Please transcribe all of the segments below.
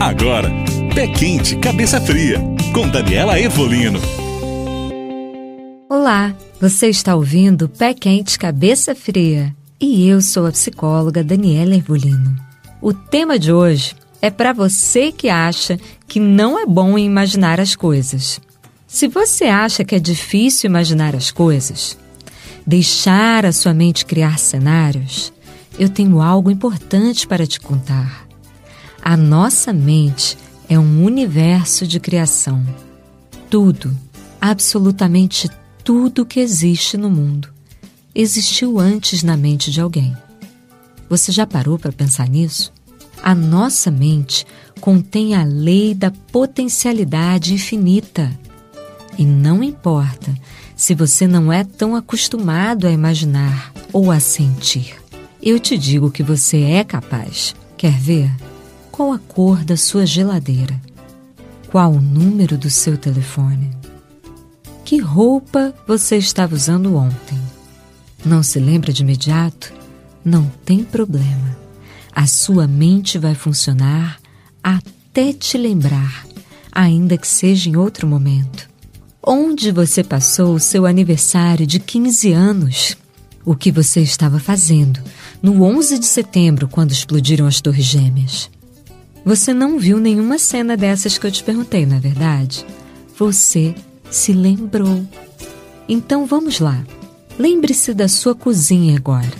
Agora, Pé Quente, Cabeça Fria, com Daniela Evolino. Olá, você está ouvindo Pé Quente, Cabeça Fria e eu sou a psicóloga Daniela Ervolino. O tema de hoje é para você que acha que não é bom imaginar as coisas. Se você acha que é difícil imaginar as coisas, deixar a sua mente criar cenários, eu tenho algo importante para te contar. A nossa mente é um universo de criação. Tudo, absolutamente tudo que existe no mundo, existiu antes na mente de alguém. Você já parou para pensar nisso? A nossa mente contém a lei da potencialidade infinita. E não importa se você não é tão acostumado a imaginar ou a sentir. Eu te digo que você é capaz. Quer ver? Qual a cor da sua geladeira? Qual o número do seu telefone? Que roupa você estava usando ontem? Não se lembra de imediato? Não tem problema. A sua mente vai funcionar até te lembrar, ainda que seja em outro momento. Onde você passou o seu aniversário de 15 anos? O que você estava fazendo no 11 de setembro, quando explodiram as Torres Gêmeas? Você não viu nenhuma cena dessas que eu te perguntei, não é verdade? Você se lembrou. Então vamos lá. Lembre-se da sua cozinha agora.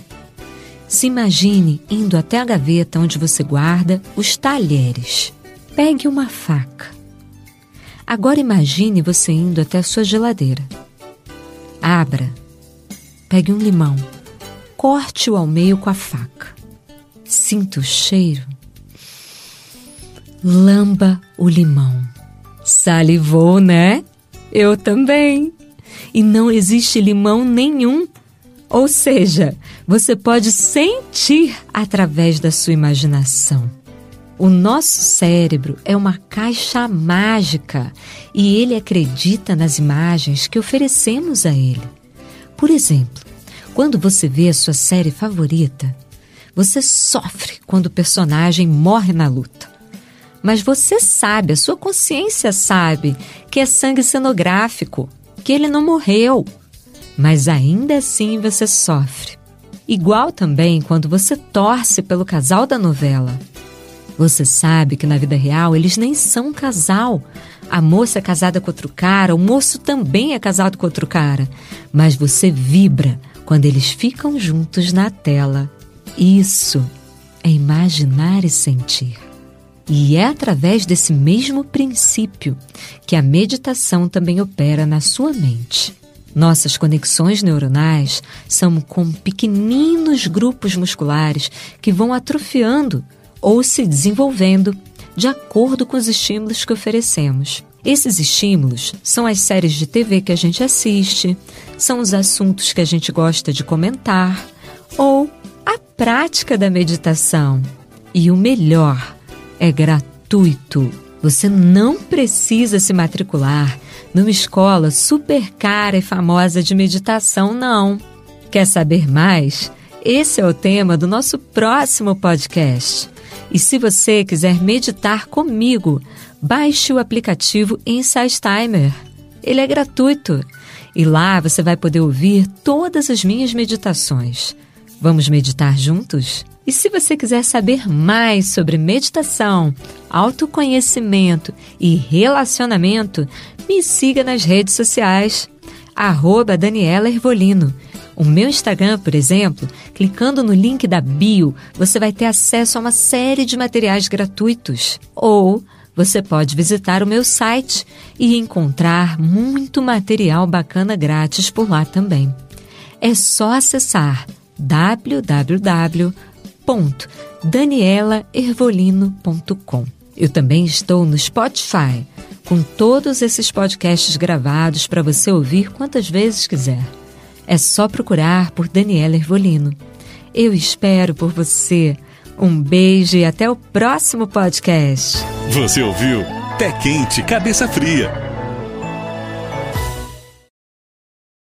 Se imagine indo até a gaveta onde você guarda os talheres. Pegue uma faca. Agora imagine você indo até a sua geladeira. Abra. Pegue um limão. Corte-o ao meio com a faca. Sinta o cheiro lamba o limão. Salivou, né? Eu também. E não existe limão nenhum. Ou seja, você pode sentir através da sua imaginação. O nosso cérebro é uma caixa mágica e ele acredita nas imagens que oferecemos a ele. Por exemplo, quando você vê a sua série favorita, você sofre quando o personagem morre na luta. Mas você sabe, a sua consciência sabe que é sangue cenográfico, que ele não morreu. Mas ainda assim você sofre. Igual também quando você torce pelo casal da novela. Você sabe que na vida real eles nem são um casal. A moça é casada com outro cara, o moço também é casado com outro cara. Mas você vibra quando eles ficam juntos na tela. Isso é imaginar e sentir. E é através desse mesmo princípio que a meditação também opera na sua mente. Nossas conexões neuronais são como pequeninos grupos musculares que vão atrofiando ou se desenvolvendo de acordo com os estímulos que oferecemos. Esses estímulos são as séries de TV que a gente assiste, são os assuntos que a gente gosta de comentar ou a prática da meditação. E o melhor, é gratuito. Você não precisa se matricular numa escola super cara e famosa de meditação, não. Quer saber mais? Esse é o tema do nosso próximo podcast. E se você quiser meditar comigo, baixe o aplicativo Insight Timer. Ele é gratuito. E lá você vai poder ouvir todas as minhas meditações. Vamos meditar juntos? E se você quiser saber mais sobre meditação, autoconhecimento e relacionamento, me siga nas redes sociais. Arroba Daniela Ervolino. O meu Instagram, por exemplo, clicando no link da bio, você vai ter acesso a uma série de materiais gratuitos. Ou você pode visitar o meu site e encontrar muito material bacana grátis por lá também. É só acessar www www.danielaervolino.com. Eu também estou no Spotify, com todos esses podcasts gravados para você ouvir quantas vezes quiser. É só procurar por Daniela Ervolino. Eu espero por você. Um beijo e até o próximo podcast. Você ouviu Pé Quente, Cabeça Fria